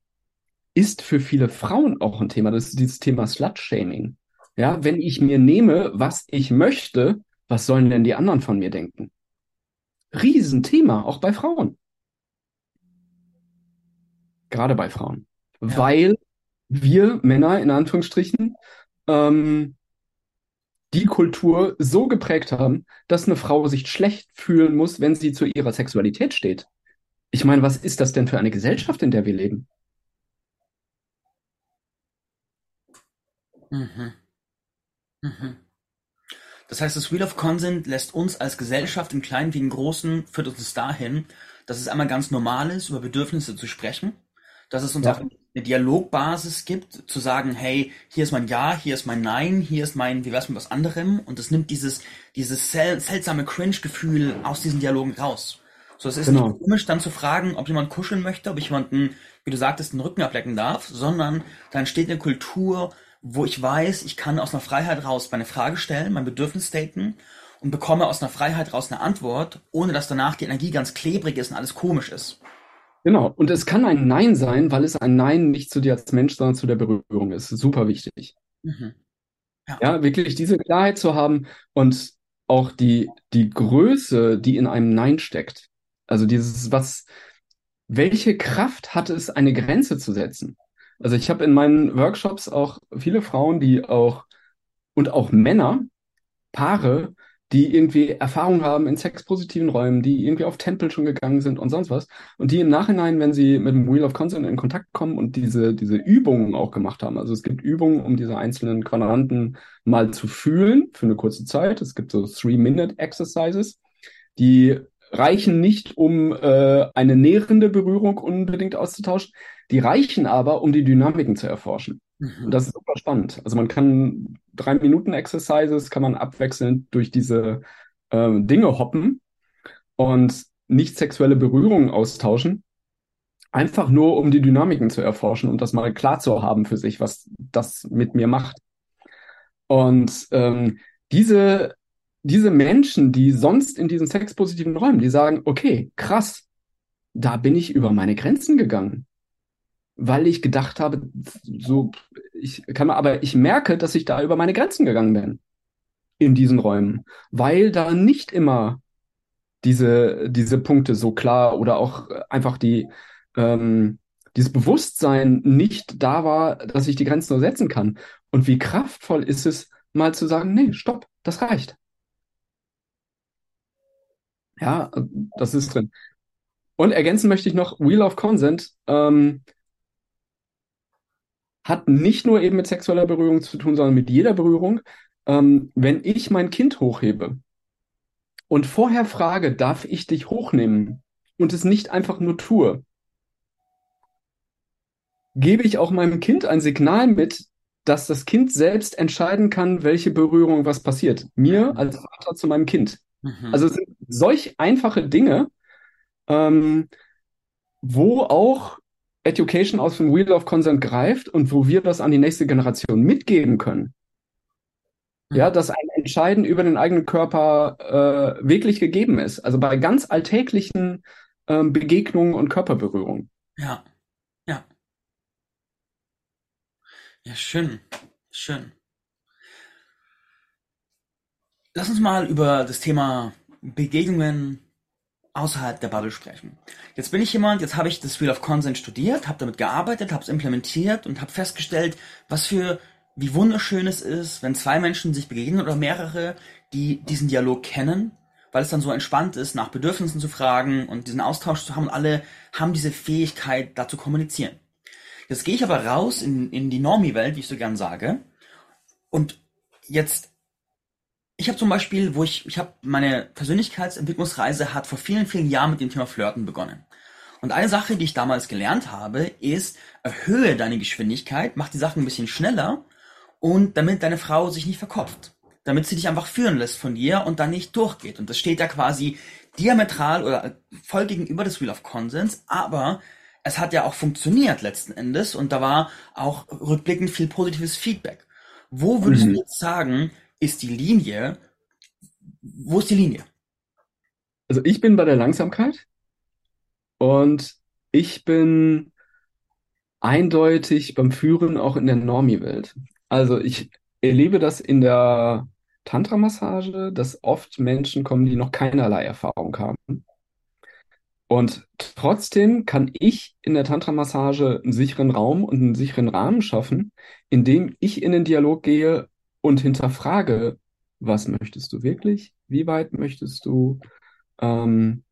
ist für viele Frauen auch ein Thema. Das ist dieses Thema Slut-Shaming. Ja, wenn ich mir nehme, was ich möchte, was sollen denn die anderen von mir denken? Riesenthema, auch bei Frauen. Gerade bei Frauen. Ja. Weil wir Männer in Anführungsstrichen ähm, die Kultur so geprägt haben, dass eine Frau sich schlecht fühlen muss, wenn sie zu ihrer Sexualität steht. Ich meine, was ist das denn für eine Gesellschaft, in der wir leben? Mhm. Mhm. Das heißt, das Wheel of Consent lässt uns als Gesellschaft im Kleinen wie im Großen, führt uns dahin, dass es einmal ganz normal ist, über Bedürfnisse zu sprechen, dass es uns ja. auch eine Dialogbasis gibt, zu sagen, hey, hier ist mein Ja, hier ist mein Nein, hier ist mein, wie wär's mit was anderem, und es nimmt dieses, dieses sel seltsame Cringe-Gefühl aus diesen Dialogen raus. So, es ist genau. nicht komisch, dann zu fragen, ob jemand kuscheln möchte, ob ich jemanden, wie du sagtest, den Rücken ablecken darf, sondern da entsteht eine Kultur, wo ich weiß, ich kann aus einer Freiheit raus meine Frage stellen, mein Bedürfnis staten und bekomme aus einer Freiheit raus eine Antwort, ohne dass danach die Energie ganz klebrig ist und alles komisch ist. Genau. Und es kann ein Nein sein, weil es ein Nein nicht zu dir als Mensch, sondern zu der Berührung ist. Super wichtig. Mhm. Ja. ja, wirklich diese Klarheit zu haben und auch die, die Größe, die in einem Nein steckt. Also dieses, was, welche Kraft hat es, eine Grenze zu setzen? Also ich habe in meinen Workshops auch viele Frauen, die auch und auch Männer, Paare, die irgendwie Erfahrung haben in sexpositiven Räumen, die irgendwie auf Tempel schon gegangen sind und sonst was. Und die im Nachhinein, wenn sie mit dem Wheel of Consent in Kontakt kommen und diese, diese Übungen auch gemacht haben. Also es gibt Übungen, um diese einzelnen Quadranten mal zu fühlen für eine kurze Zeit. Es gibt so Three-Minute-Exercises, die reichen nicht, um äh, eine nährende Berührung unbedingt auszutauschen. Die reichen aber, um die Dynamiken zu erforschen. Mhm. Und das ist super spannend. Also man kann drei Minuten Exercises kann man abwechselnd durch diese äh, Dinge hoppen und nicht sexuelle Berührungen austauschen. Einfach nur, um die Dynamiken zu erforschen und das mal klar zu haben für sich, was das mit mir macht. Und ähm, diese diese Menschen, die sonst in diesen sexpositiven Räumen, die sagen, okay, krass, da bin ich über meine Grenzen gegangen. Weil ich gedacht habe, so, ich kann mal, aber ich merke, dass ich da über meine Grenzen gegangen bin. In diesen Räumen. Weil da nicht immer diese, diese Punkte so klar oder auch einfach die, ähm, dieses Bewusstsein nicht da war, dass ich die Grenzen nur setzen kann. Und wie kraftvoll ist es, mal zu sagen, nee, stopp, das reicht. Ja, das ist drin. Und ergänzen möchte ich noch, Wheel of Consent ähm, hat nicht nur eben mit sexueller Berührung zu tun, sondern mit jeder Berührung. Ähm, wenn ich mein Kind hochhebe und vorher frage, darf ich dich hochnehmen und es nicht einfach nur tue, gebe ich auch meinem Kind ein Signal mit, dass das Kind selbst entscheiden kann, welche Berührung was passiert. Mir als Vater zu meinem Kind. Mhm. Also es sind solch einfache Dinge, ähm, wo auch Education aus dem Wheel of Consent greift und wo wir das an die nächste Generation mitgeben können. Mhm. Ja, dass ein Entscheiden über den eigenen Körper äh, wirklich gegeben ist. Also bei ganz alltäglichen ähm, Begegnungen und Körperberührungen. Ja, ja. Ja, schön, schön. Lass uns mal über das Thema Begegnungen außerhalb der Bubble sprechen. Jetzt bin ich jemand, jetzt habe ich das Wheel of Consent studiert, habe damit gearbeitet, habe es implementiert und habe festgestellt, was für wie wunderschön es ist, wenn zwei Menschen sich begegnen oder mehrere, die diesen Dialog kennen, weil es dann so entspannt ist, nach Bedürfnissen zu fragen und diesen Austausch zu haben und alle haben diese Fähigkeit, da zu kommunizieren. Jetzt gehe ich aber raus in, in die Normie-Welt, wie ich so gern sage, und jetzt ich habe zum Beispiel, wo ich, ich habe meine Persönlichkeitsentwicklungsreise hat vor vielen, vielen Jahren mit dem Thema Flirten begonnen. Und eine Sache, die ich damals gelernt habe, ist, erhöhe deine Geschwindigkeit, mach die Sachen ein bisschen schneller und damit deine Frau sich nicht verkopft. Damit sie dich einfach führen lässt von dir und dann nicht durchgeht. Und das steht ja quasi diametral oder voll gegenüber des Wheel of Consens, aber es hat ja auch funktioniert letzten Endes und da war auch rückblickend viel positives Feedback. Wo würdest mhm. du jetzt sagen, ist die Linie, wo ist die Linie? Also ich bin bei der Langsamkeit und ich bin eindeutig beim Führen auch in der Normie-Welt. Also ich erlebe das in der Tantra-Massage, dass oft Menschen kommen, die noch keinerlei Erfahrung haben. Und trotzdem kann ich in der Tantra-Massage einen sicheren Raum und einen sicheren Rahmen schaffen, indem ich in den Dialog gehe und hinterfrage, was möchtest du wirklich? Wie weit möchtest du? Ähm,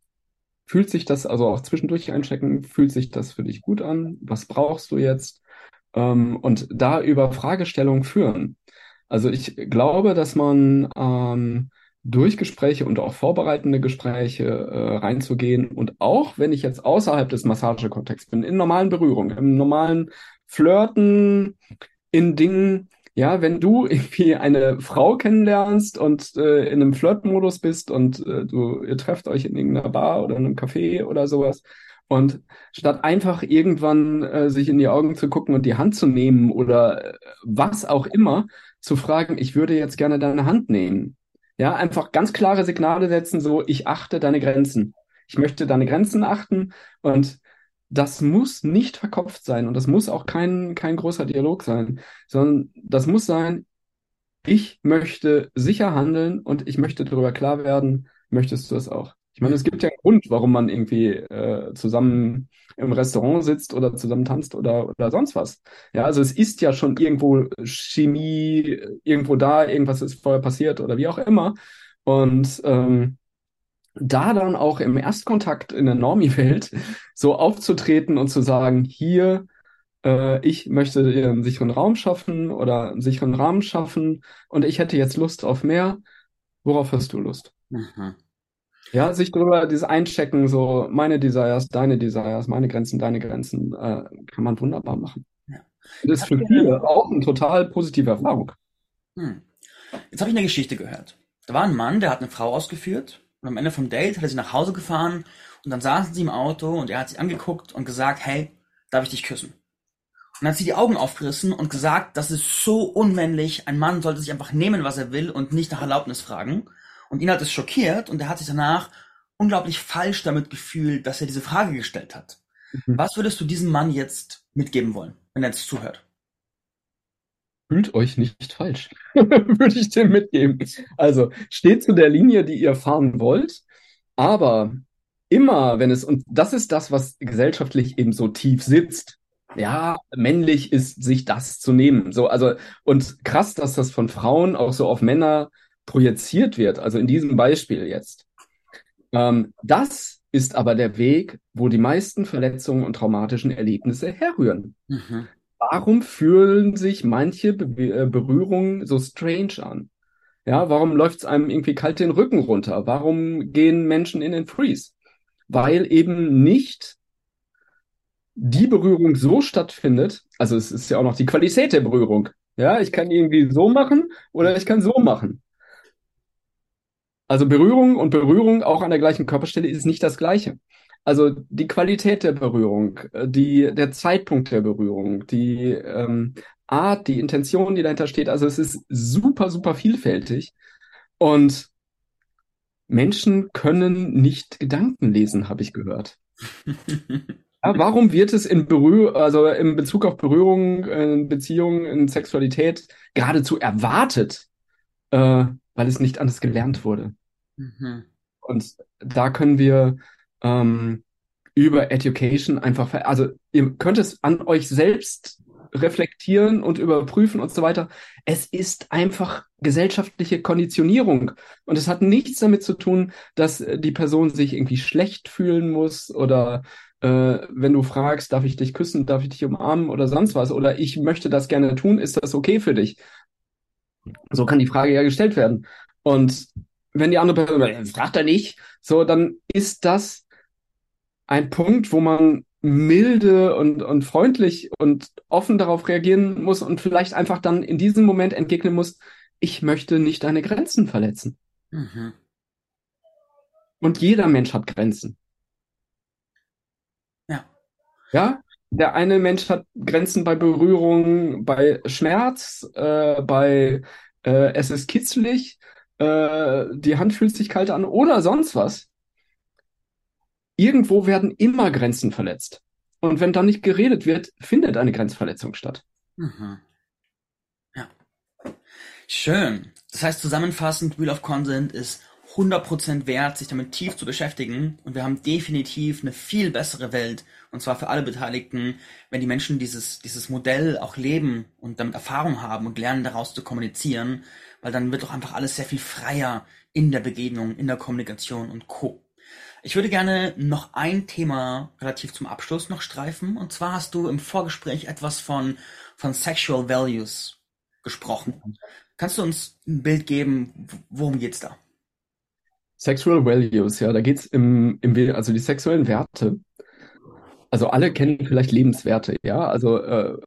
fühlt sich das, also auch zwischendurch einchecken, fühlt sich das für dich gut an? Was brauchst du jetzt? Ähm, und da über Fragestellungen führen. Also ich glaube, dass man ähm, durch Gespräche und auch vorbereitende Gespräche äh, reinzugehen und auch wenn ich jetzt außerhalb des Massagekontexts bin, in normalen Berührungen, im normalen Flirten, in Dingen, ja, wenn du irgendwie eine Frau kennenlernst und äh, in einem Flirtmodus bist und äh, du ihr trefft euch in irgendeiner Bar oder in einem Café oder sowas und statt einfach irgendwann äh, sich in die Augen zu gucken und die Hand zu nehmen oder äh, was auch immer, zu fragen, ich würde jetzt gerne deine Hand nehmen. Ja, einfach ganz klare Signale setzen, so, ich achte deine Grenzen. Ich möchte deine Grenzen achten und das muss nicht verkopft sein und das muss auch kein, kein großer Dialog sein, sondern das muss sein, ich möchte sicher handeln und ich möchte darüber klar werden, möchtest du es auch? Ich meine, es gibt ja einen Grund, warum man irgendwie äh, zusammen im Restaurant sitzt oder zusammen tanzt oder, oder sonst was. Ja, also es ist ja schon irgendwo Chemie, irgendwo da, irgendwas ist vorher passiert oder wie auch immer. Und ähm, da dann auch im Erstkontakt in der Normie-Welt so aufzutreten und zu sagen, hier, äh, ich möchte dir einen sicheren Raum schaffen oder einen sicheren Rahmen schaffen und ich hätte jetzt Lust auf mehr. Worauf hast du Lust? Mhm. Ja, sich darüber dieses Einchecken, so meine Desires, deine Desires, meine Grenzen, deine Grenzen, äh, kann man wunderbar machen. Ja. Das ist für viele auch eine total positive Erfahrung. Hm. Jetzt habe ich eine Geschichte gehört. Da war ein Mann, der hat eine Frau ausgeführt und am Ende vom Date hat er sie nach Hause gefahren und dann saßen sie im Auto und er hat sie angeguckt und gesagt, hey, darf ich dich küssen? Und dann hat sie die Augen aufgerissen und gesagt, das ist so unmännlich, ein Mann sollte sich einfach nehmen, was er will und nicht nach Erlaubnis fragen. Und ihn hat es schockiert und er hat sich danach unglaublich falsch damit gefühlt, dass er diese Frage gestellt hat. Mhm. Was würdest du diesem Mann jetzt mitgeben wollen, wenn er jetzt zuhört? Fühlt euch nicht falsch, würde ich dem mitgeben. Also steht zu der Linie, die ihr fahren wollt, aber immer, wenn es, und das ist das, was gesellschaftlich eben so tief sitzt, ja, männlich ist, sich das zu nehmen. So, also, und krass, dass das von Frauen auch so auf Männer projiziert wird. Also in diesem Beispiel jetzt. Ähm, das ist aber der Weg, wo die meisten Verletzungen und traumatischen Erlebnisse herrühren. Mhm. Warum fühlen sich manche Be äh, Berührungen so strange an? Ja, warum läuft es einem irgendwie kalt den Rücken runter? Warum gehen Menschen in den Freeze? Weil eben nicht die Berührung so stattfindet, also es ist ja auch noch die Qualität der Berührung. Ja, ich kann irgendwie so machen oder ich kann so machen. Also Berührung und Berührung auch an der gleichen Körperstelle ist nicht das Gleiche. Also die Qualität der Berührung, äh, die, der Zeitpunkt der Berührung, die ähm, Art, die Intention, die dahinter steht, also es ist super, super vielfältig. Und Menschen können nicht Gedanken lesen, habe ich gehört. ja, warum wird es in Berühr also in Bezug auf Berührung, in Beziehungen, in Sexualität geradezu erwartet, äh, weil es nicht anders gelernt wurde? Mhm. Und da können wir ähm, über Education einfach, also ihr könnt es an euch selbst reflektieren und überprüfen und so weiter. Es ist einfach gesellschaftliche Konditionierung. Und es hat nichts damit zu tun, dass die Person sich irgendwie schlecht fühlen muss oder äh, wenn du fragst, darf ich dich küssen, darf ich dich umarmen oder sonst was oder ich möchte das gerne tun, ist das okay für dich? So kann die Frage ja gestellt werden. Und wenn die andere Person fragt er nicht, so, dann ist das ein Punkt, wo man milde und, und freundlich und offen darauf reagieren muss und vielleicht einfach dann in diesem Moment entgegnen muss, ich möchte nicht deine Grenzen verletzen. Mhm. Und jeder Mensch hat Grenzen. Ja. Ja, der eine Mensch hat Grenzen bei Berührung, bei Schmerz, äh, bei äh, es ist kitzlig, äh, die Hand fühlt sich kalt an oder sonst was. Irgendwo werden immer Grenzen verletzt. Und wenn dann nicht geredet wird, findet eine Grenzverletzung statt. Mhm. Ja. Schön. Das heißt, zusammenfassend, Wheel of Consent ist 100% wert, sich damit tief zu beschäftigen. Und wir haben definitiv eine viel bessere Welt, und zwar für alle Beteiligten, wenn die Menschen dieses, dieses Modell auch leben und damit Erfahrung haben und lernen, daraus zu kommunizieren, weil dann wird doch einfach alles sehr viel freier in der Begegnung, in der Kommunikation und Co. Ich würde gerne noch ein Thema relativ zum Abschluss noch streifen. Und zwar hast du im Vorgespräch etwas von, von Sexual Values gesprochen. Kannst du uns ein Bild geben, worum geht's da? Sexual Values, ja, da geht's im, im, also die sexuellen Werte. Also alle kennen vielleicht Lebenswerte, ja, also äh,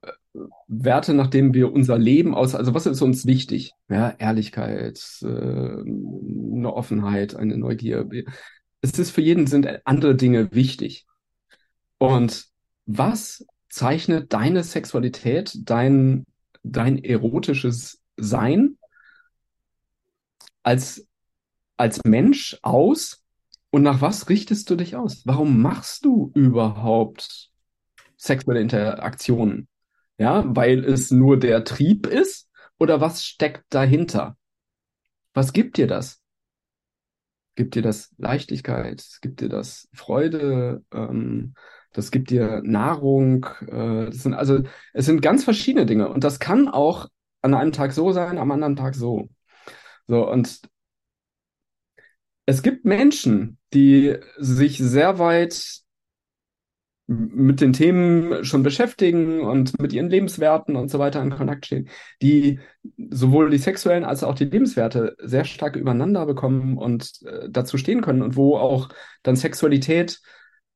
Werte, nach denen wir unser Leben aus, also was ist uns wichtig? Ja, Ehrlichkeit, äh, eine Offenheit, eine Neugier. Es ist für jeden sind andere Dinge wichtig. Und was zeichnet deine Sexualität, dein, dein erotisches Sein als, als Mensch aus? Und nach was richtest du dich aus? Warum machst du überhaupt sexuelle Interaktionen? Ja, weil es nur der Trieb ist oder was steckt dahinter? Was gibt dir das? Gibt dir das Leichtigkeit? Gibt dir das Freude? Ähm, das gibt dir Nahrung. Äh, das sind also, es sind ganz verschiedene Dinge und das kann auch an einem Tag so sein, am anderen Tag so. So und es gibt Menschen, die sich sehr weit mit den Themen schon beschäftigen und mit ihren Lebenswerten und so weiter in Kontakt stehen, die sowohl die sexuellen als auch die Lebenswerte sehr stark übereinander bekommen und äh, dazu stehen können und wo auch dann Sexualität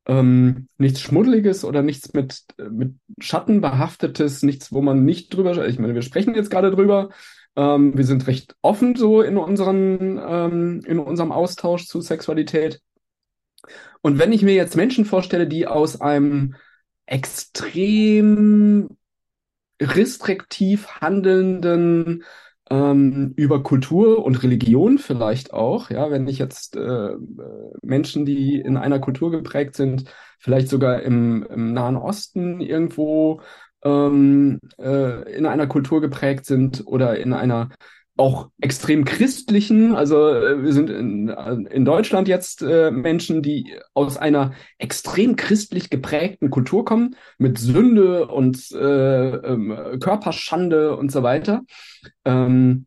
ähm, nichts Schmuddeliges oder nichts mit, mit Schatten behaftetes, nichts, wo man nicht drüber, ich meine, wir sprechen jetzt gerade drüber, ähm, wir sind recht offen so in unseren, ähm, in unserem Austausch zu Sexualität. Und wenn ich mir jetzt Menschen vorstelle, die aus einem extrem restriktiv handelnden, ähm, über Kultur und Religion vielleicht auch. Ja, wenn ich jetzt äh, Menschen, die in einer Kultur geprägt sind, vielleicht sogar im, im Nahen Osten irgendwo ähm, äh, in einer Kultur geprägt sind oder in einer auch extrem christlichen, also äh, wir sind in, in Deutschland jetzt äh, Menschen, die aus einer extrem christlich geprägten Kultur kommen, mit Sünde und äh, ähm, Körperschande und so weiter. Ähm,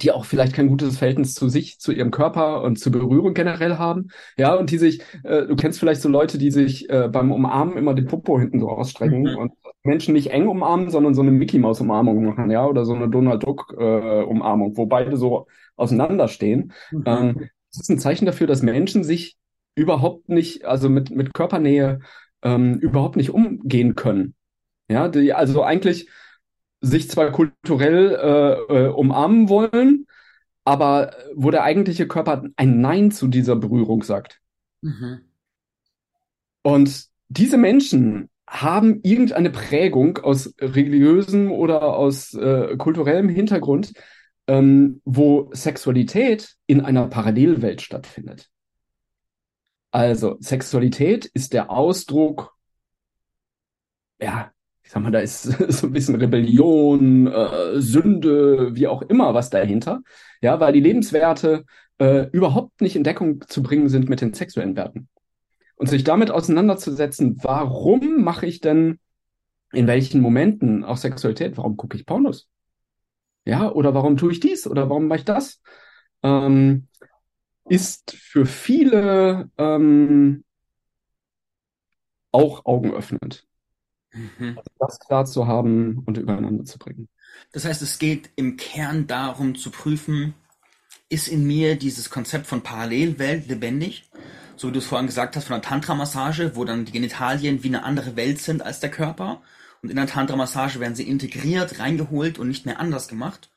die auch vielleicht kein gutes Verhältnis zu sich, zu ihrem Körper und zur Berührung generell haben. Ja, und die sich, äh, du kennst vielleicht so Leute, die sich äh, beim Umarmen immer den Popo hinten so ausstrecken mhm. und Menschen nicht eng umarmen, sondern so eine Mickey Maus Umarmung machen, ja, oder so eine Donald Duck äh, Umarmung, wo beide so auseinanderstehen. Mhm. Ähm, das ist ein Zeichen dafür, dass Menschen sich überhaupt nicht, also mit, mit Körpernähe ähm, überhaupt nicht umgehen können. Ja, die, also eigentlich sich zwar kulturell äh, äh, umarmen wollen, aber wo der eigentliche Körper ein Nein zu dieser Berührung sagt. Mhm. Und diese Menschen haben irgendeine Prägung aus religiösem oder aus äh, kulturellem Hintergrund, ähm, wo Sexualität in einer Parallelwelt stattfindet. Also Sexualität ist der Ausdruck ja, sag mal, da ist so ein bisschen Rebellion, äh, Sünde, wie auch immer was dahinter. Ja, weil die Lebenswerte äh, überhaupt nicht in Deckung zu bringen sind mit den sexuellen Werten. Und sich damit auseinanderzusetzen, warum mache ich denn in welchen Momenten auch Sexualität, warum gucke ich Pornos? Ja, oder warum tue ich dies oder warum mache ich das? Ähm, ist für viele ähm, auch augenöffnend. Mhm. Also das klar zu haben und übereinander zu bringen. Das heißt, es geht im Kern darum zu prüfen, ist in mir dieses Konzept von Parallelwelt lebendig? So wie du es vorhin gesagt hast, von der Tantra-Massage, wo dann die Genitalien wie eine andere Welt sind als der Körper. Und in der Tantra-Massage werden sie integriert, reingeholt und nicht mehr anders gemacht.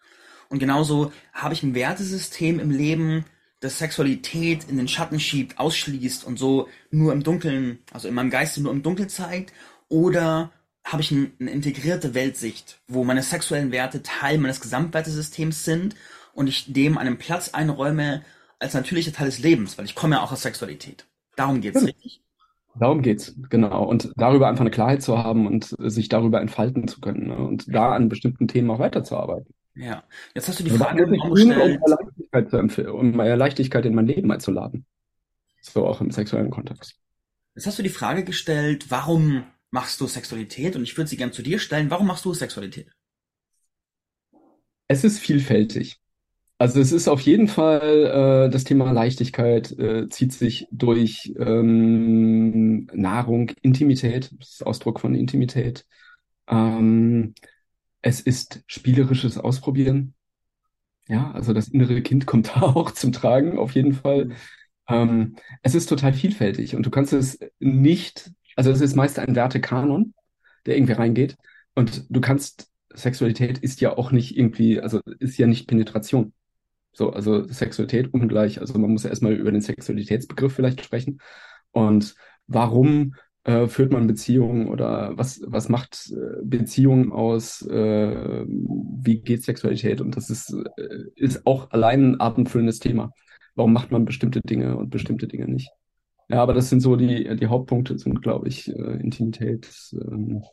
Und genauso habe ich ein Wertesystem im Leben, das Sexualität in den Schatten schiebt, ausschließt und so nur im Dunkeln, also in meinem Geiste nur im Dunkeln zeigt oder habe ich ein, eine integrierte Weltsicht, wo meine sexuellen Werte Teil meines Gesamtwertesystems sind und ich dem einen Platz einräume als natürlicher Teil des Lebens, weil ich komme ja auch aus Sexualität. Darum geht's, ja. richtig? Darum geht's, genau. Und darüber einfach eine Klarheit zu haben und sich darüber entfalten zu können ne? und da an bestimmten Themen auch weiterzuarbeiten. Ja, jetzt hast du die Frage warum gestellt. Um Leichtigkeit, zu empfehlen, um Leichtigkeit in mein Leben einzuladen. So auch im sexuellen Kontext. Jetzt hast du die Frage gestellt, warum machst du Sexualität? Und ich würde sie gern zu dir stellen. Warum machst du Sexualität? Es ist vielfältig. Also es ist auf jeden Fall äh, das Thema Leichtigkeit äh, zieht sich durch ähm, Nahrung, Intimität, das ist Ausdruck von Intimität. Ähm, es ist spielerisches Ausprobieren. Ja, also das innere Kind kommt da auch zum Tragen, auf jeden Fall. Mhm. Ähm, es ist total vielfältig und du kannst es nicht also es ist meist ein Wertekanon, der irgendwie reingeht. Und du kannst, Sexualität ist ja auch nicht irgendwie, also ist ja nicht Penetration. So, also Sexualität ungleich. Also man muss ja erstmal über den Sexualitätsbegriff vielleicht sprechen. Und warum äh, führt man Beziehungen oder was, was macht äh, Beziehungen aus? Äh, wie geht Sexualität? Und das ist, äh, ist auch allein ein abendfüllendes Thema. Warum macht man bestimmte Dinge und bestimmte Dinge nicht? Ja, aber das sind so die, die Hauptpunkte, sind, glaube ich, äh, Intimität, ähm,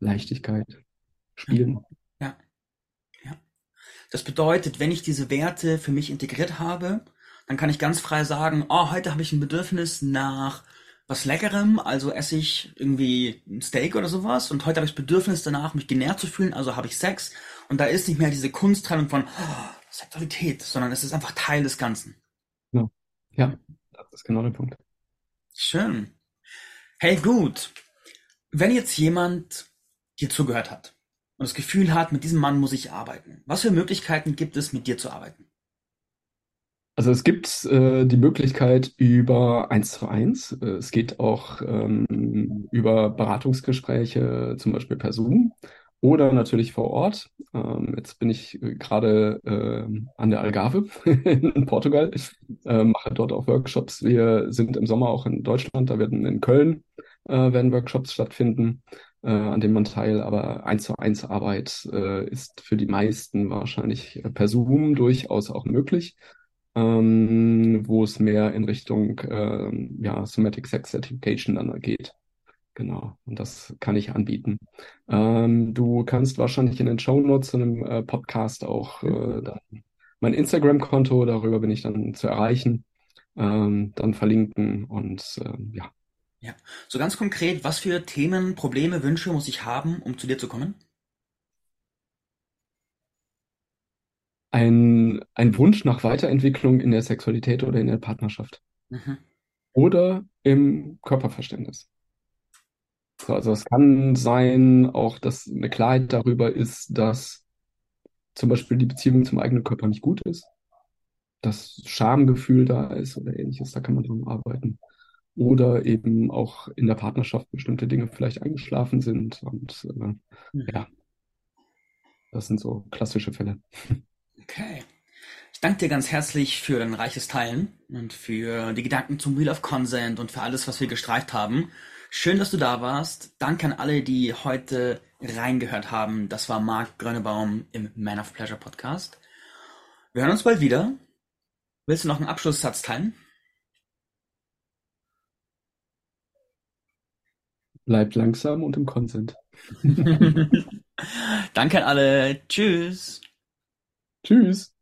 Leichtigkeit, Spielen. Das bedeutet, wenn ich diese Werte für mich integriert habe, dann kann ich ganz frei sagen, oh, heute habe ich ein Bedürfnis nach was Leckerem, also esse ich irgendwie ein Steak oder sowas und heute habe ich das Bedürfnis danach, mich genährt zu fühlen, also habe ich Sex und da ist nicht mehr diese Kunsttrennung von oh, Sexualität, sondern es ist einfach Teil des Ganzen. Ja, ja das ist genau der Punkt. Schön. Hey, gut. Wenn jetzt jemand dir zugehört hat und das Gefühl hat, mit diesem Mann muss ich arbeiten, was für Möglichkeiten gibt es, mit dir zu arbeiten? Also es gibt äh, die Möglichkeit über eins zu eins. Äh, es geht auch ähm, über Beratungsgespräche, zum Beispiel per Zoom oder natürlich vor Ort. Ähm, jetzt bin ich äh, gerade äh, an der Algarve in Portugal, äh, mache dort auch Workshops. Wir sind im Sommer auch in Deutschland, da werden in Köln äh, werden Workshops stattfinden. Äh, an dem man teil, aber eins zu eins Arbeit äh, ist für die meisten wahrscheinlich per Zoom durchaus auch möglich, ähm, wo es mehr in Richtung äh, ja, Somatic Sex Certification dann geht. Genau, und das kann ich anbieten. Ähm, du kannst wahrscheinlich in den Show Notes zu einem äh, Podcast auch äh, dann mein Instagram-Konto, darüber bin ich dann zu erreichen, ähm, dann verlinken und äh, ja. Ja, so ganz konkret, was für Themen, Probleme, Wünsche muss ich haben, um zu dir zu kommen? Ein, ein Wunsch nach Weiterentwicklung in der Sexualität oder in der Partnerschaft. Mhm. Oder im Körperverständnis. So, also es kann sein, auch dass eine Klarheit darüber ist, dass zum Beispiel die Beziehung zum eigenen Körper nicht gut ist, dass Schamgefühl da ist oder ähnliches, da kann man dran arbeiten. Oder eben auch in der Partnerschaft bestimmte Dinge vielleicht eingeschlafen sind und äh, mhm. ja, das sind so klassische Fälle. Okay. Ich danke dir ganz herzlich für dein reiches Teilen und für die Gedanken zum Wheel of Consent und für alles, was wir gestreift haben. Schön, dass du da warst. Danke an alle, die heute reingehört haben. Das war Marc Grönebaum im Man of Pleasure Podcast. Wir hören uns bald wieder. Willst du noch einen Abschlusssatz teilen? Bleibt langsam und im Consent. Danke an alle. Tschüss. Tschüss.